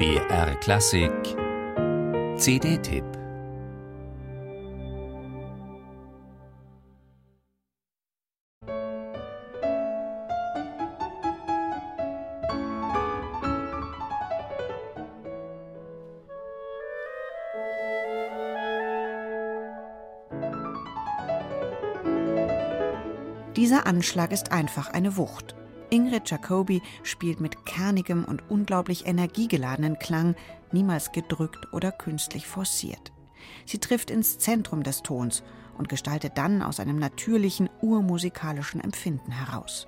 BR Klassik CD-Tipp Dieser Anschlag ist einfach eine Wucht. Ingrid Jacobi spielt mit kernigem und unglaublich energiegeladenen Klang, niemals gedrückt oder künstlich forciert. Sie trifft ins Zentrum des Tons und gestaltet dann aus einem natürlichen, urmusikalischen Empfinden heraus.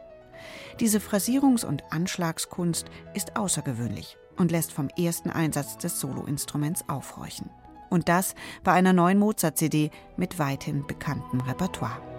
Diese Phrasierungs- und Anschlagskunst ist außergewöhnlich und lässt vom ersten Einsatz des Soloinstruments aufhorchen. Und das bei einer neuen Mozart-CD mit weithin bekanntem Repertoire.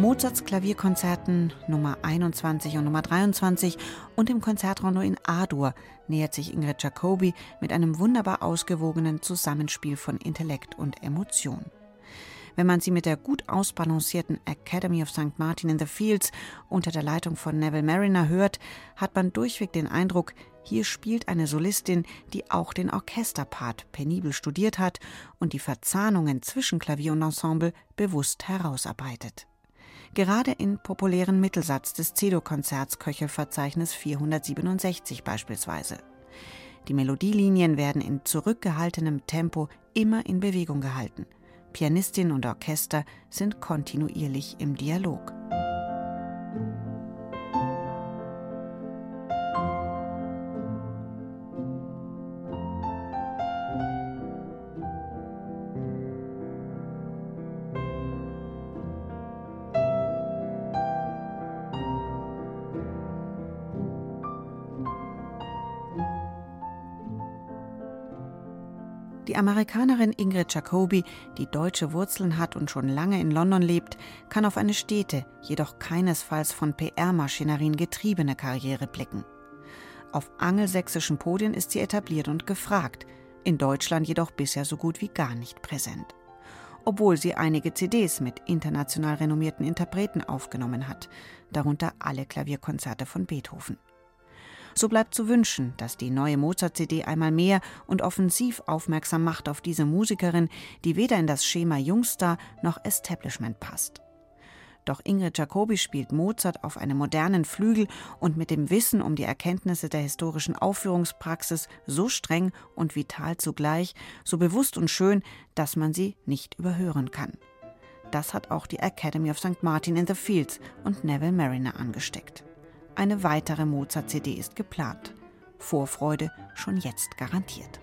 Mozarts Klavierkonzerten Nummer 21 und Nummer 23 und im Konzertrondo in A-Dur nähert sich Ingrid Jacobi mit einem wunderbar ausgewogenen Zusammenspiel von Intellekt und Emotion. Wenn man sie mit der gut ausbalancierten Academy of St. Martin in the Fields unter der Leitung von Neville Mariner hört, hat man durchweg den Eindruck, hier spielt eine Solistin, die auch den Orchesterpart penibel studiert hat und die Verzahnungen zwischen Klavier und Ensemble bewusst herausarbeitet gerade in populären Mittelsatz des Cedo-Konzerts Köchelverzeichnis 467 beispielsweise. Die Melodielinien werden in zurückgehaltenem Tempo immer in Bewegung gehalten. Pianistin und Orchester sind kontinuierlich im Dialog. Die Amerikanerin Ingrid Jacobi, die deutsche Wurzeln hat und schon lange in London lebt, kann auf eine stete, jedoch keinesfalls von PR-Maschinerien getriebene Karriere blicken. Auf angelsächsischen Podien ist sie etabliert und gefragt, in Deutschland jedoch bisher so gut wie gar nicht präsent. Obwohl sie einige CDs mit international renommierten Interpreten aufgenommen hat, darunter alle Klavierkonzerte von Beethoven. So bleibt zu wünschen, dass die neue Mozart-CD einmal mehr und offensiv aufmerksam macht auf diese Musikerin, die weder in das Schema Jungstar noch Establishment passt. Doch Ingrid Jacobi spielt Mozart auf einem modernen Flügel und mit dem Wissen um die Erkenntnisse der historischen Aufführungspraxis so streng und vital zugleich, so bewusst und schön, dass man sie nicht überhören kann. Das hat auch die Academy of St. Martin in the Fields und Neville Mariner angesteckt. Eine weitere Mozart-CD ist geplant. Vorfreude schon jetzt garantiert.